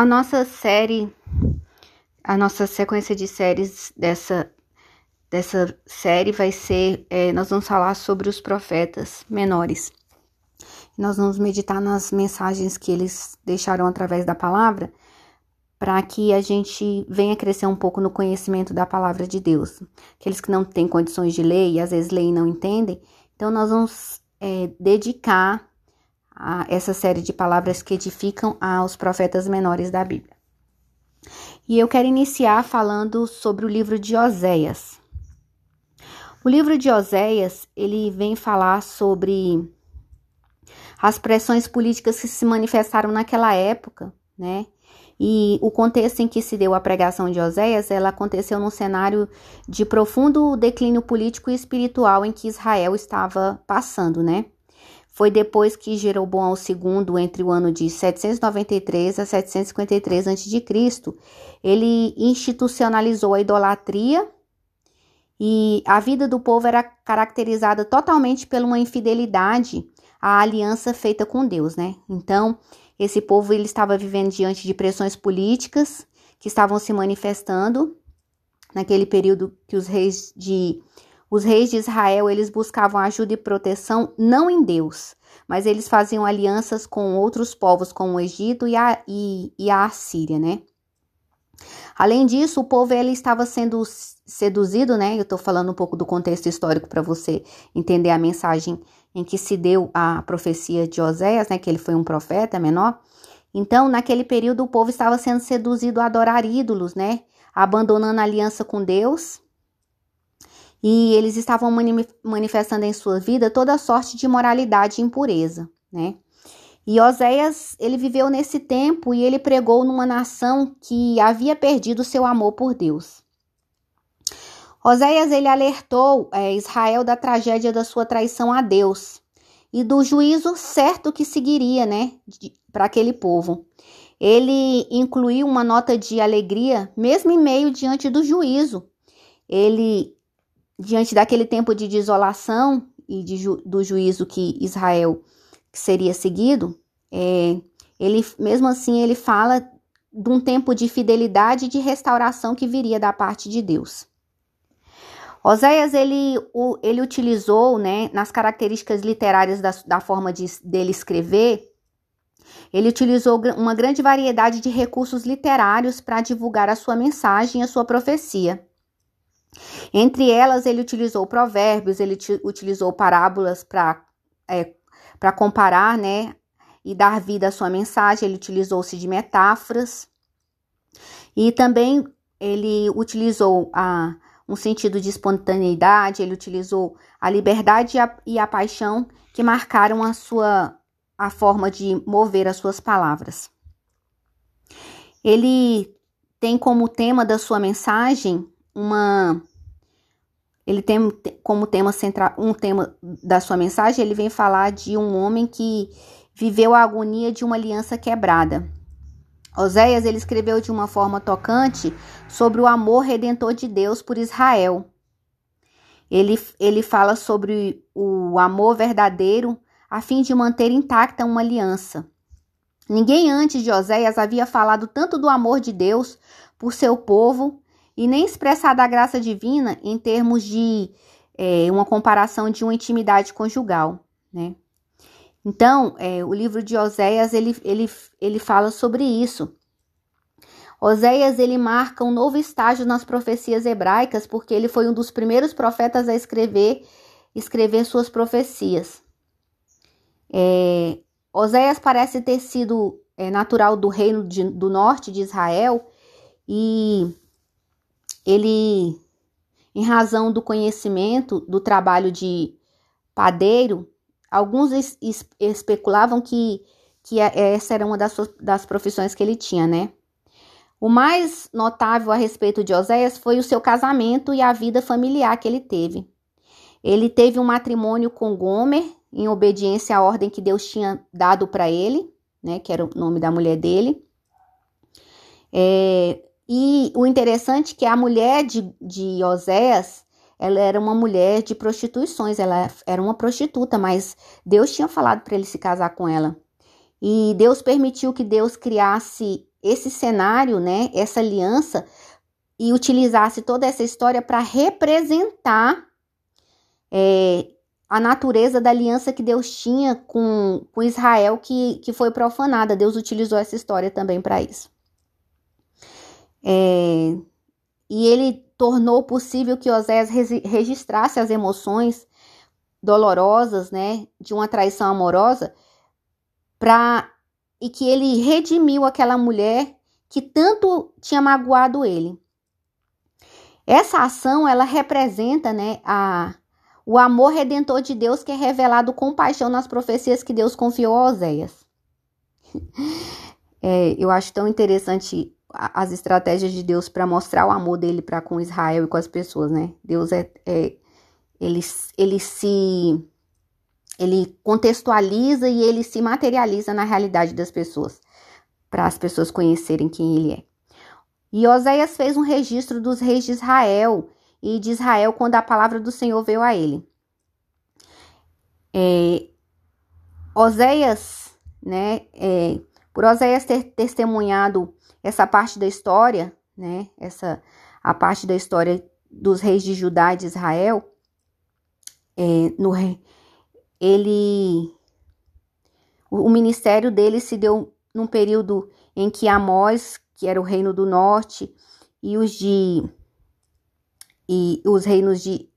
A nossa série, a nossa sequência de séries dessa, dessa série vai ser, é, nós vamos falar sobre os profetas menores. Nós vamos meditar nas mensagens que eles deixaram através da palavra, para que a gente venha crescer um pouco no conhecimento da palavra de Deus. Aqueles que não têm condições de ler e às vezes leem e não entendem, então nós vamos é, dedicar a essa série de palavras que edificam aos profetas menores da Bíblia. E eu quero iniciar falando sobre o livro de Oséias. O livro de Oséias, ele vem falar sobre as pressões políticas que se manifestaram naquela época, né? E o contexto em que se deu a pregação de Oséias, ela aconteceu num cenário de profundo declínio político e espiritual em que Israel estava passando, né? Foi depois que Jeroboão II, entre o ano de 793 a 753 a.C., ele institucionalizou a idolatria e a vida do povo era caracterizada totalmente por uma infidelidade à aliança feita com Deus, né? Então, esse povo ele estava vivendo diante de pressões políticas que estavam se manifestando naquele período que os reis de os reis de Israel, eles buscavam ajuda e proteção não em Deus, mas eles faziam alianças com outros povos, como o Egito e a, e, e a Assíria, né? Além disso, o povo ele estava sendo seduzido, né? Eu estou falando um pouco do contexto histórico para você entender a mensagem em que se deu a profecia de Oséias, né? Que ele foi um profeta menor. Então, naquele período, o povo estava sendo seduzido a adorar ídolos, né? Abandonando a aliança com Deus e eles estavam manifestando em sua vida toda sorte de moralidade e impureza, né? E Oséias, ele viveu nesse tempo e ele pregou numa nação que havia perdido seu amor por Deus. Oséias, ele alertou é, Israel da tragédia da sua traição a Deus e do juízo certo que seguiria, né, para aquele povo. Ele incluiu uma nota de alegria, mesmo em meio diante do juízo. Ele diante daquele tempo de desolação e de ju do juízo que Israel seria seguido, é, ele mesmo assim ele fala de um tempo de fidelidade e de restauração que viria da parte de Deus. Oséias ele, ele utilizou, né, nas características literárias da, da forma de, dele escrever, ele utilizou uma grande variedade de recursos literários para divulgar a sua mensagem e a sua profecia. Entre elas, ele utilizou provérbios, ele utilizou parábolas para é, comparar, né, e dar vida à sua mensagem. Ele utilizou-se de metáforas e também ele utilizou a, um sentido de espontaneidade. Ele utilizou a liberdade e a, e a paixão que marcaram a sua a forma de mover as suas palavras. Ele tem como tema da sua mensagem uma ele tem como tema central um tema da sua mensagem, ele vem falar de um homem que viveu a agonia de uma aliança quebrada. Oséias ele escreveu de uma forma tocante sobre o amor redentor de Deus por Israel. Ele, ele fala sobre o amor verdadeiro a fim de manter intacta uma aliança. Ninguém antes de Oséias havia falado tanto do amor de Deus por seu povo e nem expressar da graça divina em termos de é, uma comparação de uma intimidade conjugal, né? Então, é, o livro de Oséias, ele, ele, ele fala sobre isso. Oséias, ele marca um novo estágio nas profecias hebraicas, porque ele foi um dos primeiros profetas a escrever, escrever suas profecias. É, Oséias parece ter sido é, natural do reino de, do norte de Israel e ele, em razão do conhecimento do trabalho de padeiro, alguns es, es, especulavam que, que essa era uma das, das profissões que ele tinha, né? O mais notável a respeito de Oséias foi o seu casamento e a vida familiar que ele teve. Ele teve um matrimônio com Gomer, em obediência à ordem que Deus tinha dado para ele, né, que era o nome da mulher dele. É, e o interessante é que a mulher de, de Oséias, ela era uma mulher de prostituições, ela era uma prostituta, mas Deus tinha falado para ele se casar com ela. E Deus permitiu que Deus criasse esse cenário, né, essa aliança, e utilizasse toda essa história para representar é, a natureza da aliança que Deus tinha com, com Israel, que, que foi profanada. Deus utilizou essa história também para isso. É, e ele tornou possível que Oséias registrasse as emoções dolorosas, né, de uma traição amorosa, para e que ele redimiu aquela mulher que tanto tinha magoado ele. Essa ação, ela representa, né, a, o amor redentor de Deus que é revelado com paixão nas profecias que Deus confiou a Oséias. É, eu acho tão interessante as estratégias de Deus para mostrar o amor dele para com Israel e com as pessoas, né? Deus é, é ele, ele se ele contextualiza e ele se materializa na realidade das pessoas, para as pessoas conhecerem quem ele é. E Oséias fez um registro dos reis de Israel e de Israel quando a palavra do Senhor veio a ele. É, Oséias, né, é, por Oséias ter testemunhado essa parte da história, né, essa a parte da história dos reis de Judá e de Israel, é, no, ele o ministério dele se deu num período em que Amós, que era o reino do norte, e os de e os reinos de,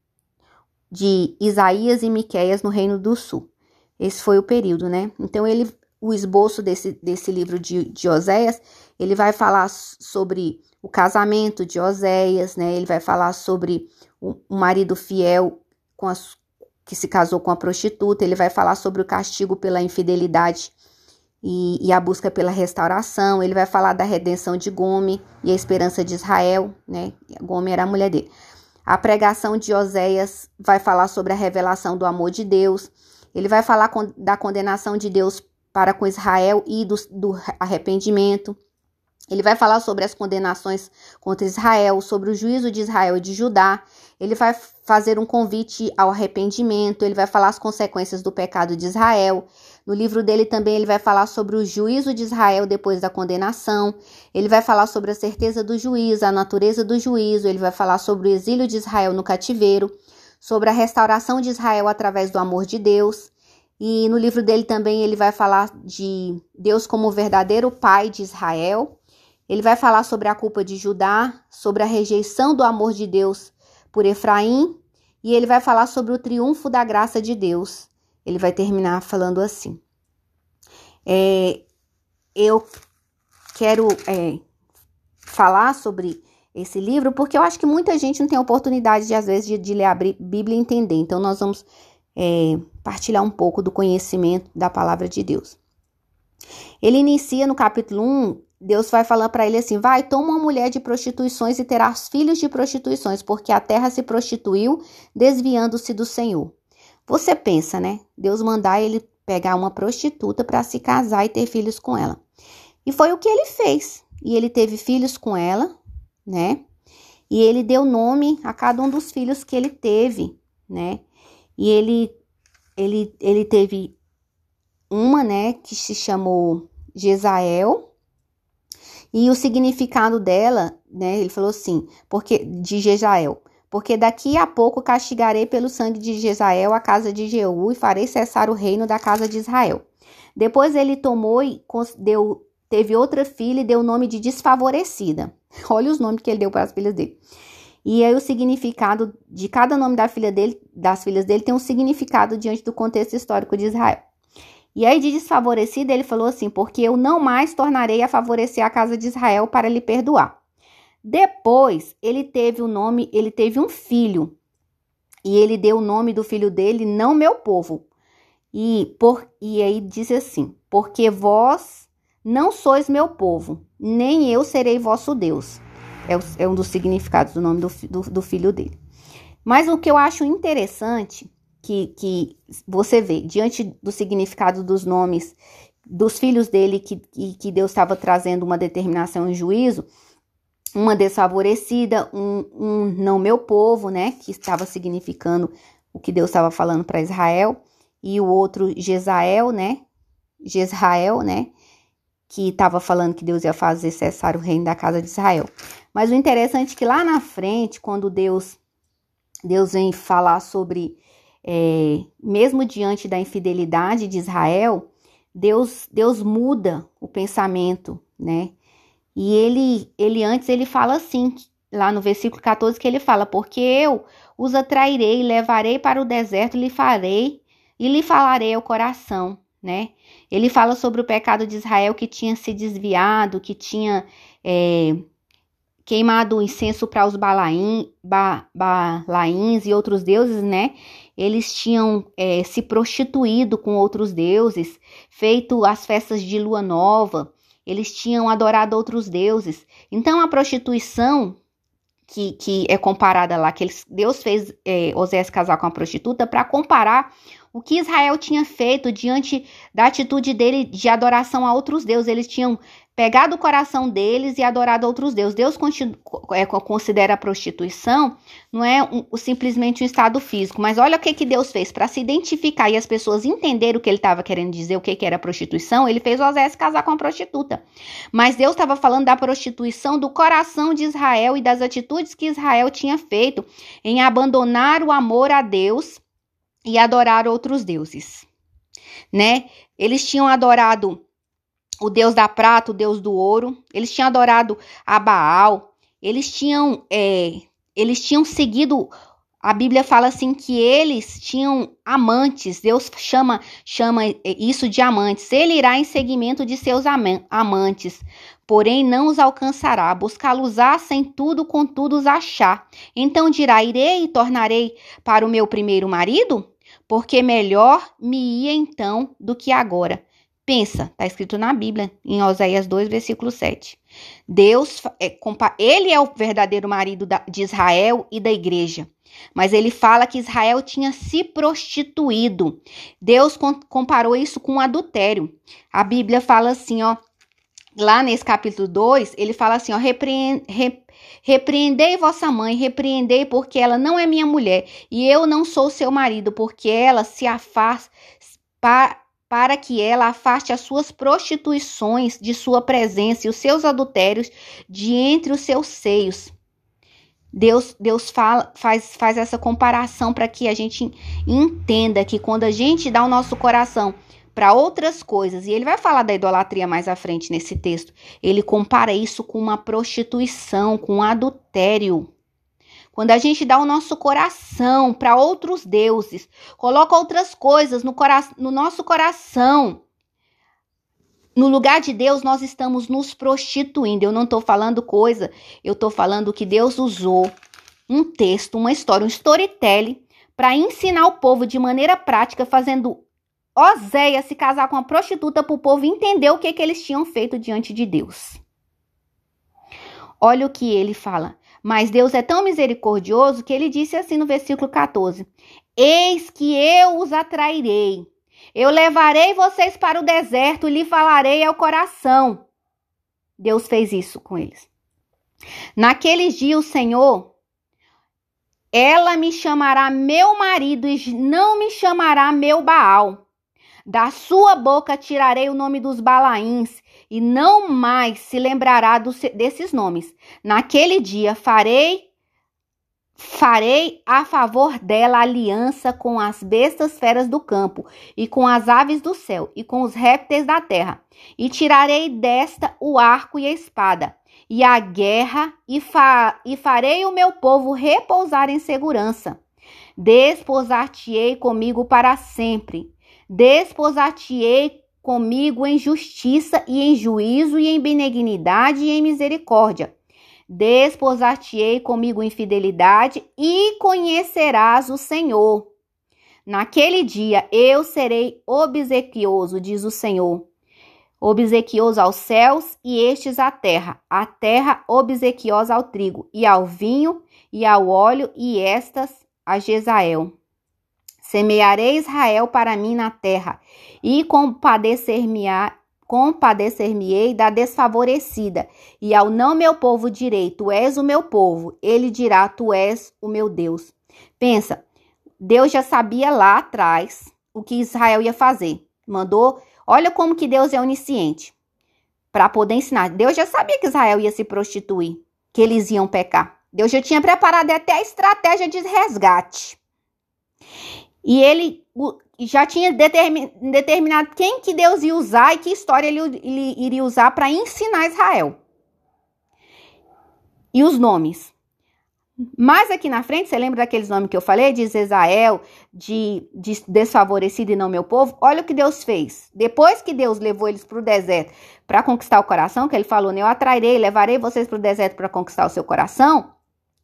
de Isaías e Miqueias no reino do sul. Esse foi o período, né? Então ele o esboço desse, desse livro de, de Oséias, ele vai falar sobre o casamento de Oséias, né? Ele vai falar sobre o, o marido fiel com as, que se casou com a prostituta, ele vai falar sobre o castigo pela infidelidade e, e, a busca pela restauração, ele vai falar da redenção de Gome e a esperança de Israel, né? Gome era a mulher dele. A pregação de Oséias vai falar sobre a revelação do amor de Deus, ele vai falar com, da condenação de Deus para com Israel e do, do arrependimento. Ele vai falar sobre as condenações contra Israel, sobre o juízo de Israel e de Judá. Ele vai fazer um convite ao arrependimento, ele vai falar as consequências do pecado de Israel. No livro dele também ele vai falar sobre o juízo de Israel depois da condenação. Ele vai falar sobre a certeza do juízo, a natureza do juízo. Ele vai falar sobre o exílio de Israel no cativeiro, sobre a restauração de Israel através do amor de Deus. E no livro dele também ele vai falar de Deus como o verdadeiro pai de Israel. Ele vai falar sobre a culpa de Judá, sobre a rejeição do amor de Deus por Efraim, e ele vai falar sobre o triunfo da graça de Deus. Ele vai terminar falando assim. É, eu quero é, falar sobre esse livro porque eu acho que muita gente não tem oportunidade, de, às vezes, de, de ler a Bíblia e entender. Então, nós vamos é, partilhar um pouco do conhecimento da palavra de Deus. Ele inicia no capítulo 1 Deus vai falando para ele assim: vai, toma uma mulher de prostituições e terás filhos de prostituições, porque a terra se prostituiu, desviando-se do Senhor. Você pensa, né? Deus mandar ele pegar uma prostituta para se casar e ter filhos com ela. E foi o que ele fez. E ele teve filhos com ela, né? E ele deu nome a cada um dos filhos que ele teve, né? E ele ele ele teve uma, né, que se chamou Jezael, e o significado dela, né? Ele falou assim, porque de Jezael, porque daqui a pouco castigarei pelo sangue de Jezael a casa de Jeú e farei cessar o reino da casa de Israel. Depois ele tomou e deu, teve outra filha e deu o nome de desfavorecida. Olha os nomes que ele deu para as filhas dele. E aí o significado de cada nome da filha dele, das filhas dele tem um significado diante do contexto histórico de Israel. E aí, de desfavorecida, ele falou assim: Porque eu não mais tornarei a favorecer a casa de Israel para lhe perdoar. Depois, ele teve o nome, ele teve um filho, e ele deu o nome do filho dele, não meu povo. E, por, e aí disse assim: Porque vós não sois meu povo, nem eu serei vosso Deus. É, é um dos significados do nome do, do, do filho dele. Mas o que eu acho interessante que, que você vê diante do significado dos nomes dos filhos dele, que, que, Deus estava trazendo uma determinação em juízo, uma desfavorecida, um, um não meu povo, né, que estava significando o que Deus estava falando para Israel, e o outro Jezael, né, Jezrael, né, que estava falando que Deus ia fazer cessar o reino da casa de Israel. Mas o interessante é que lá na frente, quando Deus Deus vem falar sobre é, mesmo diante da infidelidade de Israel, Deus Deus muda o pensamento, né? E ele ele antes ele fala assim, lá no versículo 14 que ele fala: "Porque eu os atrairei, levarei para o deserto, lhe farei e lhe falarei ao coração", né? Ele fala sobre o pecado de Israel que tinha se desviado, que tinha é, queimado incenso para os balaim, ba, balaíns e outros deuses, né? Eles tinham é, se prostituído com outros deuses, feito as festas de lua nova, eles tinham adorado outros deuses. Então a prostituição que, que é comparada lá, que eles, Deus fez é, Osés casar com a prostituta para comparar o que Israel tinha feito diante da atitude dele de adoração a outros deuses. Eles tinham pegado o coração deles e adorado outros deuses. Deus é, considera a prostituição não é um, simplesmente um estado físico, mas olha o que, que Deus fez para se identificar e as pessoas entenderem o que ele estava querendo dizer, o que, que era prostituição. Ele fez Osés casar com a prostituta. Mas Deus estava falando da prostituição do coração de Israel e das atitudes que Israel tinha feito em abandonar o amor a Deus e adorar outros deuses, né? Eles tinham adorado o deus da prata, o deus do ouro, eles tinham adorado a Baal, eles tinham, é, eles tinham seguido. A Bíblia fala assim que eles tinham amantes. Deus chama chama isso de amantes. Ele irá em seguimento de seus amantes, porém não os alcançará. Buscá-los-á sem tudo, contudo os achar. Então dirá: Irei e tornarei para o meu primeiro marido? Porque melhor me ia então do que agora. Pensa, está escrito na Bíblia, em Oséias 2, versículo 7. Deus, é, ele é o verdadeiro marido de Israel e da igreja. Mas ele fala que Israel tinha se prostituído. Deus comparou isso com adultério. A Bíblia fala assim, ó, lá nesse capítulo 2, ele fala assim, ó, repreende, repreendei vossa mãe, repreendei porque ela não é minha mulher, e eu não sou seu marido, porque ela se afasta para que ela afaste as suas prostituições de sua presença e os seus adultérios de entre os seus seios. Deus, Deus fala, faz, faz essa comparação para que a gente entenda que quando a gente dá o nosso coração para outras coisas, e ele vai falar da idolatria mais à frente nesse texto, ele compara isso com uma prostituição, com um adultério. Quando a gente dá o nosso coração para outros deuses, coloca outras coisas no, no nosso coração, no lugar de Deus, nós estamos nos prostituindo. Eu não estou falando coisa, eu estou falando que Deus usou um texto, uma história, um storytelling, para ensinar o povo de maneira prática, fazendo Oséia se casar com a prostituta para o povo entender o que, que eles tinham feito diante de Deus. Olha o que ele fala. Mas Deus é tão misericordioso que ele disse assim no versículo 14: Eis que eu os atrairei. Eu levarei vocês para o deserto e lhe falarei ao coração. Deus fez isso com eles. Naqueles dias, o Senhor, ela me chamará meu marido e não me chamará meu Baal. Da sua boca tirarei o nome dos Balaíns e não mais se lembrará do, desses nomes. Naquele dia farei farei a favor dela aliança com as bestas feras do campo e com as aves do céu e com os répteis da terra e tirarei desta o arco e a espada e a guerra e, fa e farei o meu povo repousar em segurança. Desposar-te-ei comigo para sempre. Desposar-te-ei comigo em justiça e em juízo e em benignidade e em misericórdia. Desposar-te-ei comigo em fidelidade e conhecerás o Senhor. Naquele dia eu serei obsequioso, diz o Senhor. Obsequioso aos céus e estes à terra, a terra obsequiosa ao trigo, e ao vinho, e ao óleo, e estas a Jezael. Semearei Israel para mim na terra, e compadecer-me-ei compadecer da desfavorecida, e ao não meu povo direi: Tu és o meu povo. Ele dirá: Tu és o meu Deus. Pensa, Deus já sabia lá atrás o que Israel ia fazer. Mandou, olha como que Deus é onisciente. para poder ensinar. Deus já sabia que Israel ia se prostituir, que eles iam pecar. Deus já tinha preparado até a estratégia de resgate. E ele já tinha determinado quem que Deus ia usar e que história ele, ele iria usar para ensinar Israel. E os nomes. Mas aqui na frente, você lembra daqueles nomes que eu falei? De Israel, de, de desfavorecido e não meu povo? Olha o que Deus fez. Depois que Deus levou eles para o deserto para conquistar o coração, que ele falou, né? Eu atrairei, levarei vocês para o deserto para conquistar o seu coração.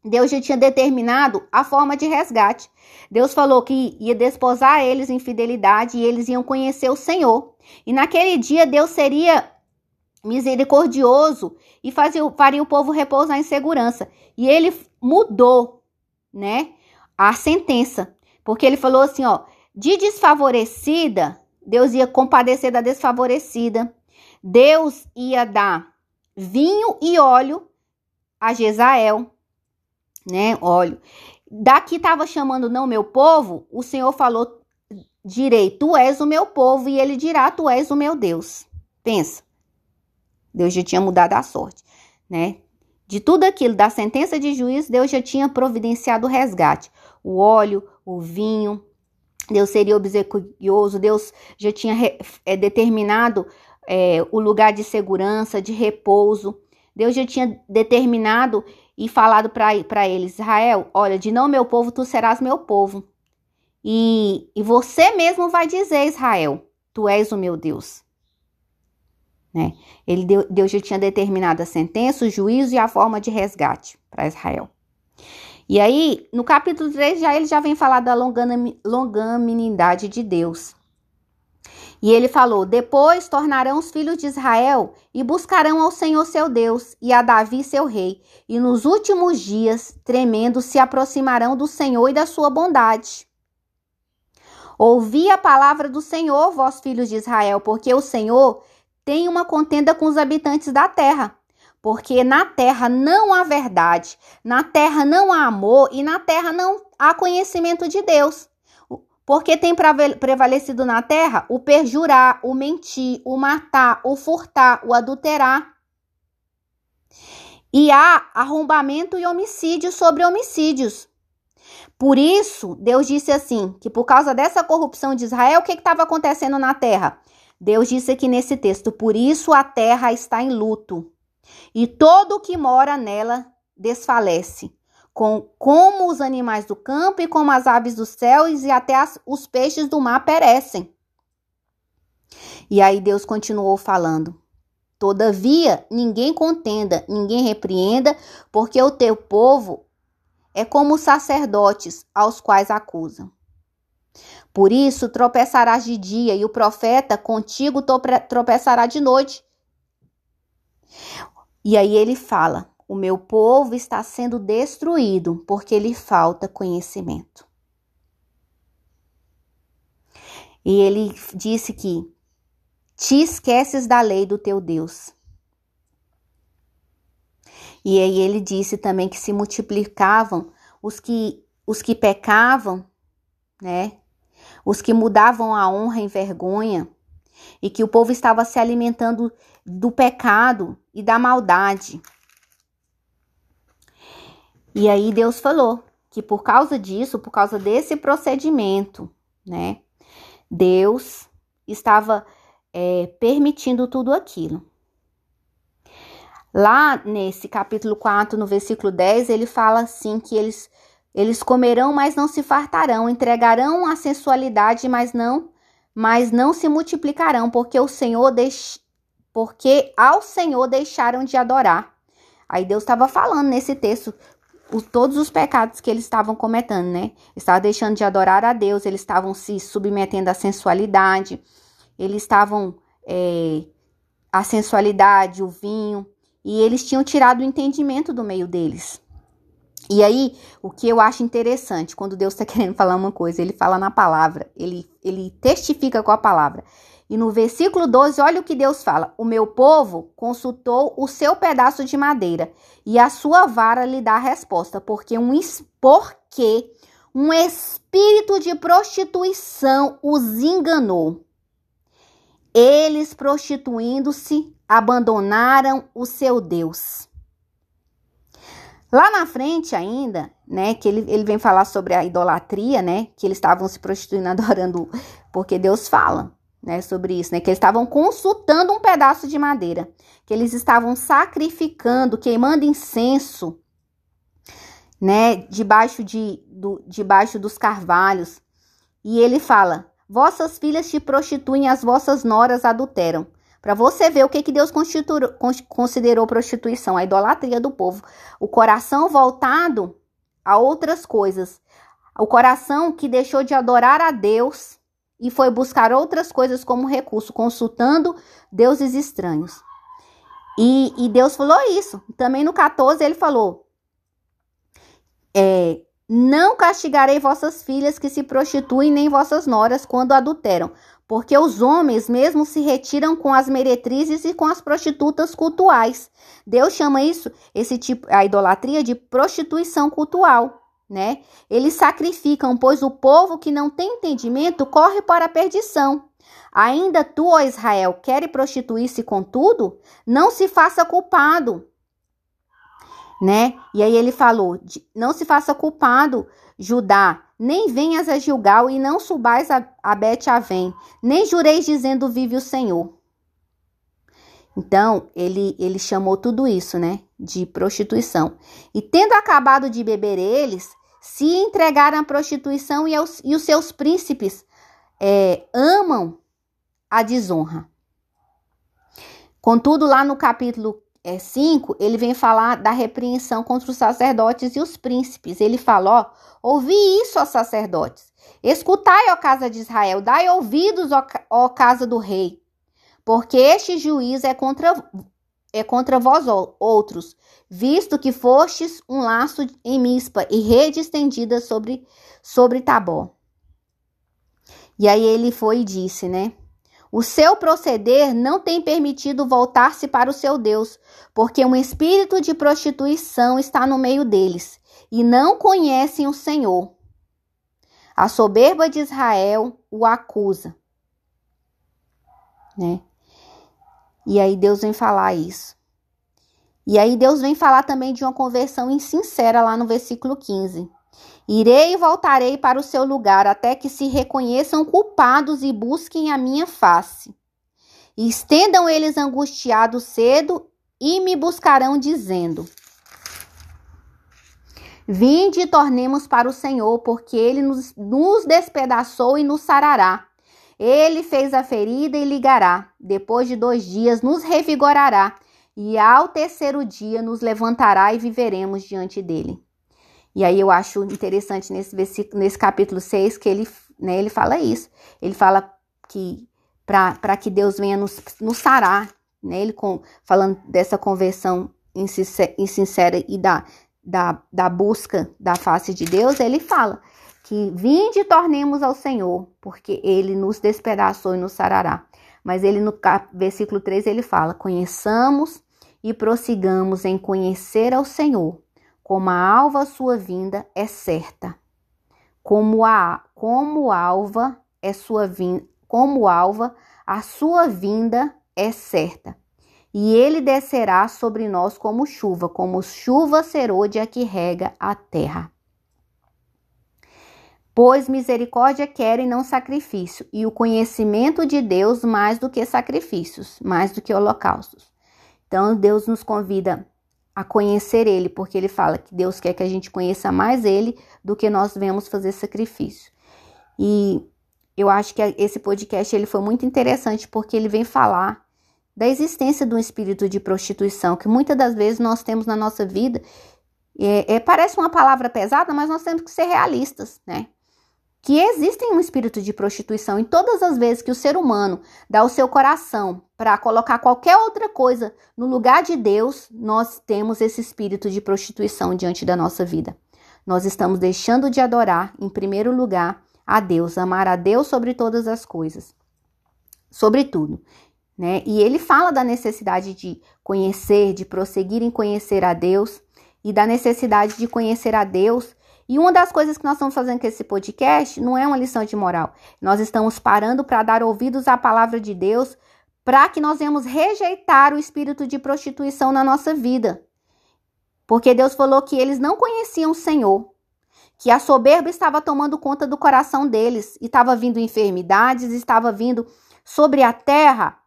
Deus já tinha determinado a forma de resgate. Deus falou que ia desposar eles em fidelidade e eles iam conhecer o Senhor. E naquele dia Deus seria misericordioso e fazia, faria o povo repousar em segurança. E ele mudou, né, a sentença, porque ele falou assim, ó, de desfavorecida, Deus ia compadecer da desfavorecida. Deus ia dar vinho e óleo a Jezael né? Óleo. Daqui estava chamando não meu povo, o Senhor falou direi, tu és o meu povo, e ele dirá, tu és o meu Deus. Pensa. Deus já tinha mudado a sorte, né? De tudo aquilo, da sentença de juízo, Deus já tinha providenciado o resgate. O óleo, o vinho, Deus seria obsequioso, Deus já tinha é, determinado é, o lugar de segurança, de repouso. Deus já tinha determinado e falado para eles: Israel, olha, de não meu povo, tu serás meu povo. E, e você mesmo vai dizer, Israel, tu és o meu Deus. Né? Ele deu, Deus já tinha determinado a sentença, o juízo e a forma de resgate para Israel. E aí, no capítulo 3, já ele já vem falar da longanimidade de Deus. E ele falou: Depois tornarão os filhos de Israel e buscarão ao Senhor seu Deus e a Davi seu rei, e nos últimos dias, tremendo, se aproximarão do Senhor e da sua bondade. Ouvi a palavra do Senhor, vós filhos de Israel, porque o Senhor tem uma contenda com os habitantes da terra. Porque na terra não há verdade, na terra não há amor e na terra não há conhecimento de Deus. Porque tem prevalecido na terra o perjurar, o mentir, o matar, o furtar, o adulterar. E há arrombamento e homicídio sobre homicídios. Por isso, Deus disse assim: que por causa dessa corrupção de Israel, o que estava acontecendo na terra? Deus disse aqui nesse texto: por isso a terra está em luto, e todo o que mora nela desfalece com, como os animais do campo e como as aves dos céus e até as, os peixes do mar perecem. E aí Deus continuou falando: Todavia, ninguém contenda, ninguém repreenda, porque o teu povo é como os sacerdotes aos quais acusam. Por isso tropeçarás de dia, e o profeta contigo tropeçará de noite. E aí ele fala: o meu povo está sendo destruído porque lhe falta conhecimento. E ele disse que te esqueces da lei do teu Deus. E aí ele disse também que se multiplicavam os que os que pecavam, né? Os que mudavam a honra em vergonha, e que o povo estava se alimentando do pecado e da maldade. E aí Deus falou que por causa disso, por causa desse procedimento, né, Deus estava é, permitindo tudo aquilo. Lá nesse capítulo 4, no versículo 10, ele fala assim que eles eles comerão, mas não se fartarão, entregarão a sensualidade, mas não, mas não se multiplicarão, porque o Senhor deix... porque ao Senhor deixaram de adorar. Aí Deus estava falando nesse texto o, todos os pecados que eles estavam cometendo, né? Estavam deixando de adorar a Deus, eles estavam se submetendo à sensualidade, eles estavam é, a sensualidade, o vinho, e eles tinham tirado o entendimento do meio deles. E aí, o que eu acho interessante, quando Deus está querendo falar uma coisa, ele fala na palavra, ele, ele testifica com a palavra. E no versículo 12, olha o que Deus fala: O meu povo consultou o seu pedaço de madeira, e a sua vara lhe dá a resposta, porque um, porque um espírito de prostituição os enganou. eles prostituindo-se abandonaram o seu Deus. Lá na frente ainda, né, que ele, ele vem falar sobre a idolatria, né, que eles estavam se prostituindo, adorando, porque Deus fala, né, sobre isso, né, que eles estavam consultando um pedaço de madeira, que eles estavam sacrificando, queimando incenso, né, debaixo de, do, debaixo dos carvalhos, e ele fala, vossas filhas se prostituem, as vossas noras adulteram, para você ver o que, que Deus considerou prostituição, a idolatria do povo. O coração voltado a outras coisas. O coração que deixou de adorar a Deus e foi buscar outras coisas como recurso, consultando deuses estranhos. E, e Deus falou isso. Também no 14 ele falou: é, Não castigarei vossas filhas que se prostituem, nem vossas noras quando adulteram, porque os homens mesmo se retiram com as meretrizes e com as prostitutas cultuais. Deus chama isso, esse tipo, a idolatria de prostituição cultual, né? Eles sacrificam, pois o povo que não tem entendimento corre para a perdição. Ainda tu, ó Israel, quer prostituir-se com tudo? Não se faça culpado, né? E aí ele falou: não se faça culpado, Judá, nem venhas a Gilgal e não subais a, a Bet-Avém, nem jureis dizendo vive o Senhor. Então, ele, ele chamou tudo isso, né, de prostituição. E tendo acabado de beber eles, se entregaram à prostituição e, aos, e os seus príncipes é, amam a desonra. Contudo, lá no capítulo 5, é, ele vem falar da repreensão contra os sacerdotes e os príncipes. Ele fala, ó, Ouvi isso, ó sacerdotes. Escutai, ó casa de Israel, dai ouvidos, ó, ó casa do rei, porque este juízo é contra, é contra vós outros, visto que fostes um laço em mispa e rede estendida sobre, sobre Tabó. E aí ele foi e disse, né? O seu proceder não tem permitido voltar-se para o seu Deus, porque um espírito de prostituição está no meio deles e não conhecem o Senhor. A soberba de Israel o acusa. Né? E aí Deus vem falar isso. E aí Deus vem falar também de uma conversão insincera lá no versículo 15. Irei e voltarei para o seu lugar até que se reconheçam culpados e busquem a minha face. Estendam eles angustiados cedo e me buscarão dizendo: Vinde e tornemos para o Senhor, porque ele nos, nos despedaçou e nos sarará. Ele fez a ferida e ligará. Depois de dois dias nos revigorará, e ao terceiro dia nos levantará e viveremos diante dele. E aí eu acho interessante nesse versículo, nesse capítulo 6, que ele, né, ele fala isso. Ele fala que para que Deus venha nos, nos sarar, né? Ele com, falando dessa conversão insincera e da da, da busca da face de Deus, ele fala que vinde e tornemos ao Senhor, porque ele nos despedaçou e nos sarará. Mas ele no versículo 3 ele fala: conheçamos e prossigamos em conhecer ao Senhor, como a alva sua vinda é certa. Como a como alva é sua vinda, como alva a sua vinda é certa e ele descerá sobre nós como chuva, como chuva serôdia que rega a terra. Pois misericórdia querem não sacrifício, e o conhecimento de Deus mais do que sacrifícios, mais do que holocaustos. Então Deus nos convida a conhecer Ele, porque Ele fala que Deus quer que a gente conheça mais Ele do que nós vemos fazer sacrifício. E eu acho que esse podcast ele foi muito interessante porque ele vem falar da existência de um espírito de prostituição que muitas das vezes nós temos na nossa vida. É, é, parece uma palavra pesada, mas nós temos que ser realistas, né? Que existe um espírito de prostituição em todas as vezes que o ser humano dá o seu coração para colocar qualquer outra coisa no lugar de Deus, nós temos esse espírito de prostituição diante da nossa vida. Nós estamos deixando de adorar, em primeiro lugar, a Deus, amar a Deus sobre todas as coisas. Sobretudo né? E ele fala da necessidade de conhecer, de prosseguir em conhecer a Deus e da necessidade de conhecer a Deus E uma das coisas que nós estamos fazendo com esse podcast não é uma lição de moral. Nós estamos parando para dar ouvidos à palavra de Deus, para que nós venhamos rejeitar o espírito de prostituição na nossa vida. Porque Deus falou que eles não conheciam o Senhor, que a soberba estava tomando conta do coração deles, e estava vindo enfermidades, estava vindo sobre a terra,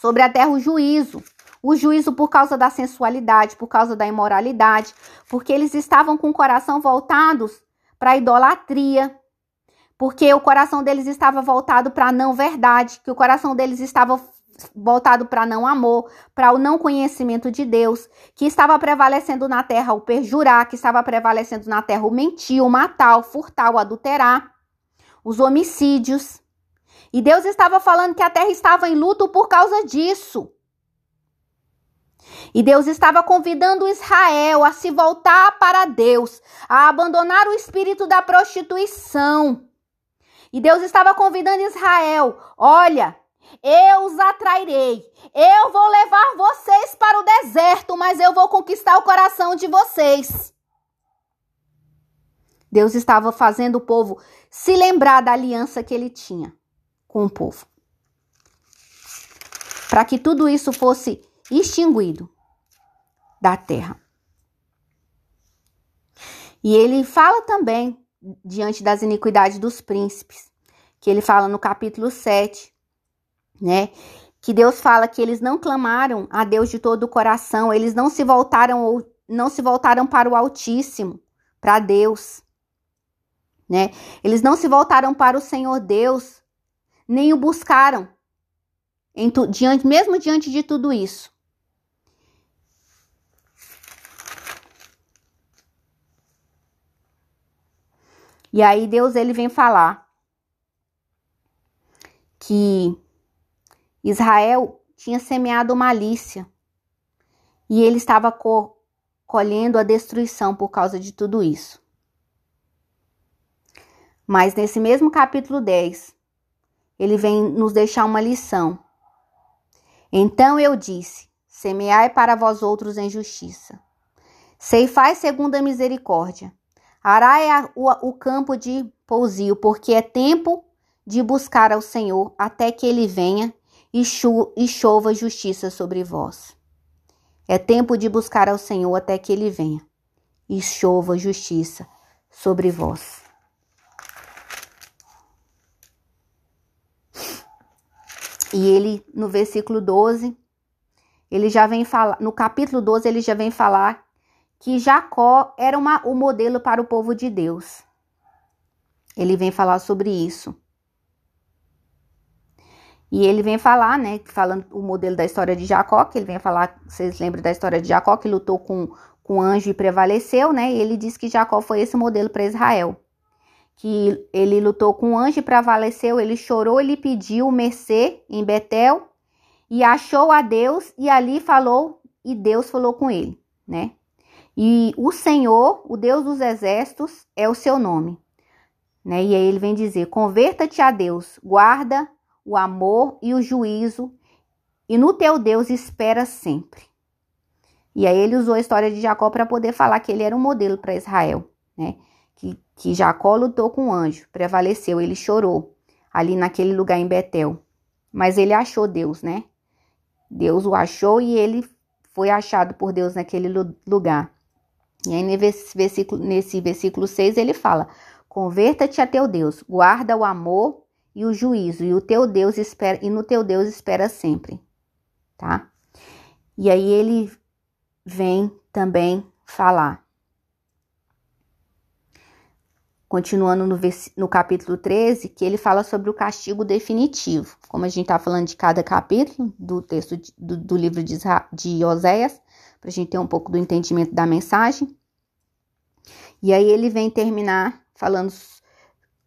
sobre a terra o juízo. O juízo por causa da sensualidade, por causa da imoralidade, porque eles estavam com o coração voltados para a idolatria, porque o coração deles estava voltado para a não verdade, que o coração deles estava voltado para não amor, para o não conhecimento de Deus, que estava prevalecendo na terra o perjurar, que estava prevalecendo na terra o mentir, o matar, o furtar, o adulterar, os homicídios. E Deus estava falando que a terra estava em luto por causa disso. E Deus estava convidando Israel a se voltar para Deus, a abandonar o espírito da prostituição. E Deus estava convidando Israel: olha, eu os atrairei. Eu vou levar vocês para o deserto, mas eu vou conquistar o coração de vocês. Deus estava fazendo o povo se lembrar da aliança que ele tinha com o povo. Para que tudo isso fosse extinguido da terra. E ele fala também diante das iniquidades dos príncipes, que ele fala no capítulo 7, né? Que Deus fala que eles não clamaram a Deus de todo o coração, eles não se voltaram não se voltaram para o Altíssimo, para Deus, né? Eles não se voltaram para o Senhor Deus, nem o buscaram. Tu, diante, mesmo diante de tudo isso. E aí Deus ele vem falar que Israel tinha semeado malícia e ele estava co colhendo a destruição por causa de tudo isso. Mas nesse mesmo capítulo 10, ele vem nos deixar uma lição. Então eu disse: Semeai para vós outros em justiça. Ceifai segundo a misericórdia. Arai o, o campo de pousio, porque é tempo de buscar ao Senhor até que ele venha e, cho e chova justiça sobre vós. É tempo de buscar ao Senhor até que ele venha e chova justiça sobre vós. E ele, no versículo 12, ele já vem falar, no capítulo 12, ele já vem falar que Jacó era uma, o modelo para o povo de Deus. Ele vem falar sobre isso. E ele vem falar, né, falando o modelo da história de Jacó, que ele vem falar, vocês lembram da história de Jacó, que lutou com, com anjo e prevaleceu, né, e ele diz que Jacó foi esse modelo para Israel. Que ele lutou com anjo e prevaleceu, ele chorou, ele pediu mercê em Betel, e achou a Deus, e ali falou, e Deus falou com ele, né. E o Senhor, o Deus dos exércitos, é o seu nome. Né? E aí ele vem dizer: converta-te a Deus, guarda o amor e o juízo, e no teu Deus espera sempre. E aí ele usou a história de Jacó para poder falar que ele era um modelo para Israel, né? Que, que Jacó lutou com o anjo, prevaleceu, ele chorou ali naquele lugar em Betel. Mas ele achou Deus, né? Deus o achou e ele foi achado por Deus naquele lugar. E aí nesse versículo, nesse versículo 6 ele fala: Converta-te a teu Deus, guarda o amor e o juízo, e o teu Deus espera, e no teu Deus espera sempre. Tá? E aí ele vem também falar. Continuando no, no capítulo 13, que ele fala sobre o castigo definitivo. Como a gente está falando de cada capítulo do texto de, do, do, livro de, de Oséias, para a gente ter um pouco do entendimento da mensagem. E aí ele vem terminar falando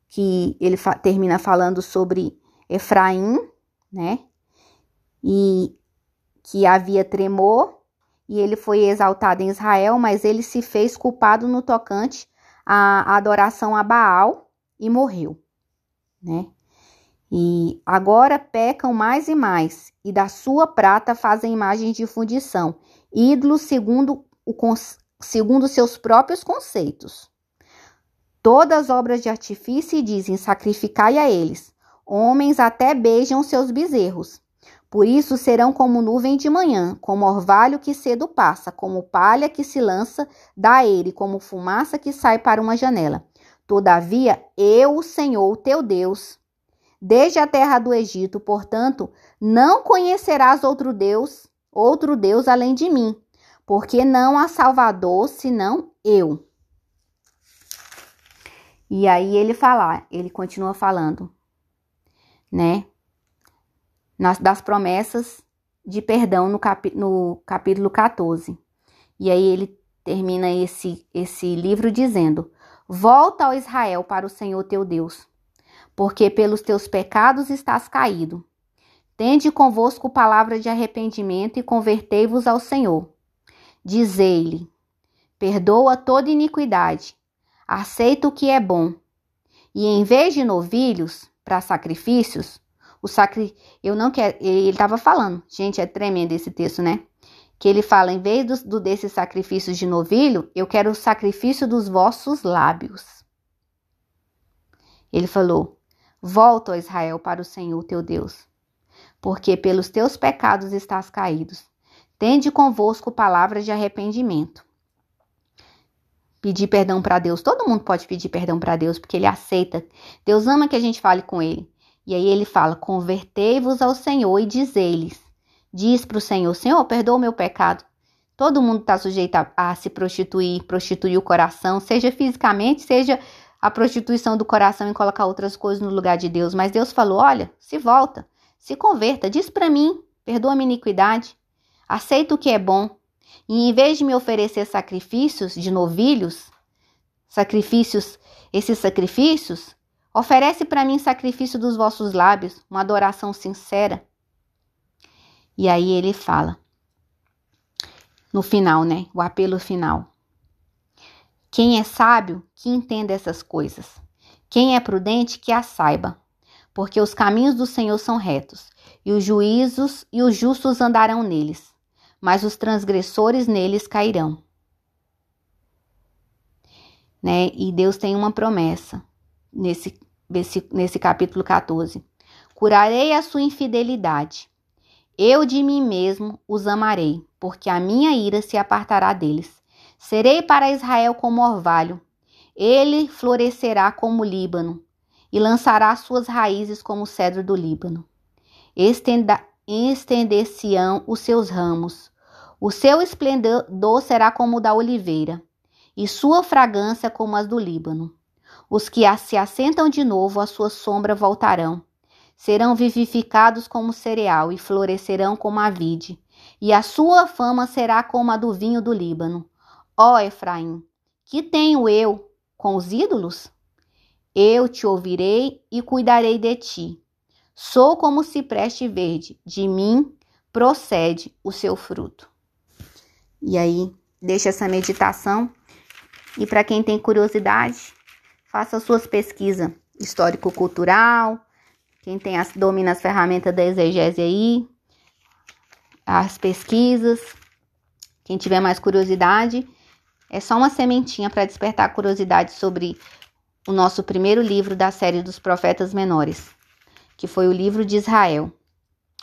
que ele fa termina falando sobre Efraim, né? E que havia tremor e ele foi exaltado em Israel, mas ele se fez culpado no tocante à adoração a Baal e morreu, né? E agora pecam mais e mais, e da sua prata fazem imagens de fundição, ídolos segundo, o, segundo seus próprios conceitos. todas obras de artifício dizem: sacrificai a eles. Homens até beijam seus bezerros. Por isso serão como nuvem de manhã, como orvalho que cedo passa, como palha que se lança da ele, como fumaça que sai para uma janela. Todavia, eu, o Senhor, teu Deus, desde a terra do Egito, portanto, não conhecerás outro Deus, outro Deus além de mim, porque não há Salvador senão eu. E aí ele fala, ele continua falando, né? Nas, das promessas de perdão no, capi, no capítulo 14. E aí ele termina esse, esse livro dizendo: Volta ao Israel para o Senhor teu Deus, porque pelos teus pecados estás caído. Tende convosco palavra de arrependimento e convertei-vos ao Senhor. Dizei-lhe: Perdoa toda iniquidade aceita o que é bom. E em vez de novilhos para sacrifícios, o sacri... eu não quero, ele estava falando, gente, é tremendo esse texto, né? Que ele fala, em vez do, do desses sacrifícios de novilho, eu quero o sacrifício dos vossos lábios. Ele falou: Volta, Israel, para o Senhor teu Deus, porque pelos teus pecados estás caídos. Tende convosco palavras de arrependimento pedir perdão para Deus. Todo mundo pode pedir perdão para Deus, porque ele aceita. Deus ama que a gente fale com ele. E aí ele fala: Convertei-vos ao Senhor e diz-lhes. Diz para o Senhor: Senhor, perdoa o meu pecado. Todo mundo está sujeito a, a, se prostituir, prostituir o coração, seja fisicamente, seja a prostituição do coração e colocar outras coisas no lugar de Deus. Mas Deus falou: Olha, se volta, se converta, diz para mim, perdoa minha iniquidade, aceita o que é bom, e em vez de me oferecer sacrifícios de novilhos, sacrifícios, esses sacrifícios, oferece para mim sacrifício dos vossos lábios, uma adoração sincera. E aí ele fala, no final, né? O apelo final. Quem é sábio, que entenda essas coisas. Quem é prudente, que as saiba. Porque os caminhos do Senhor são retos, e os juízos e os justos andarão neles mas os transgressores neles cairão. Né? E Deus tem uma promessa nesse, nesse, nesse capítulo 14: Curarei a sua infidelidade. Eu de mim mesmo os amarei, porque a minha ira se apartará deles. Serei para Israel como orvalho. Ele florescerá como Líbano e lançará suas raízes como o cedro do Líbano. Estender-se-ão os seus ramos, o seu esplendor será como o da oliveira, e sua fragrância como as do Líbano. Os que se assentam de novo à sua sombra voltarão. Serão vivificados como cereal e florescerão como a vide, e a sua fama será como a do vinho do Líbano. Ó Efraim, que tenho eu com os ídolos? Eu te ouvirei e cuidarei de ti. Sou como o cipreste verde, de mim procede o seu fruto. E aí, deixa essa meditação. E para quem tem curiosidade, faça suas pesquisas histórico-cultural. Quem tem as, domina as ferramentas da exegese aí, as pesquisas. Quem tiver mais curiosidade, é só uma sementinha para despertar a curiosidade sobre o nosso primeiro livro da série dos profetas menores, que foi o livro de Israel,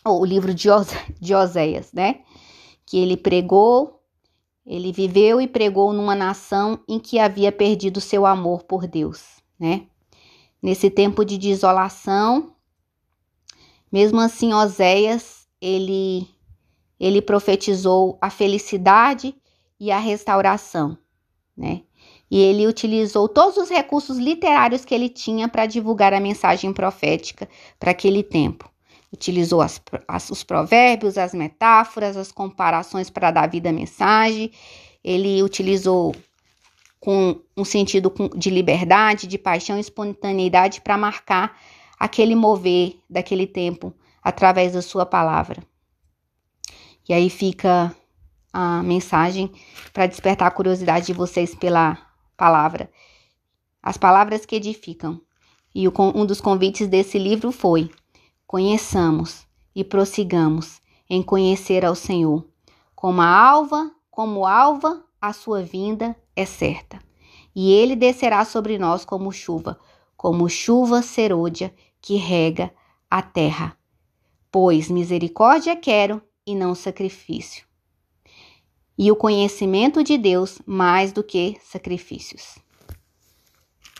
ou o livro de, de Oséias, né? Que ele pregou ele viveu e pregou numa nação em que havia perdido seu amor por Deus, né? Nesse tempo de desolação, mesmo assim Oséias, ele ele profetizou a felicidade e a restauração, né? E ele utilizou todos os recursos literários que ele tinha para divulgar a mensagem profética para aquele tempo. Utilizou as, as, os provérbios, as metáforas, as comparações para dar vida à mensagem. Ele utilizou com um sentido de liberdade, de paixão e espontaneidade para marcar aquele mover daquele tempo através da sua palavra. E aí fica a mensagem para despertar a curiosidade de vocês pela palavra. As palavras que edificam. E um dos convites desse livro foi: conheçamos e prossigamos em conhecer ao Senhor. Como a alva, como alva, a sua vinda é certa. e ele descerá sobre nós como chuva, como chuva serôdia que rega a terra. Pois misericórdia quero e não sacrifício. E o conhecimento de Deus mais do que sacrifícios.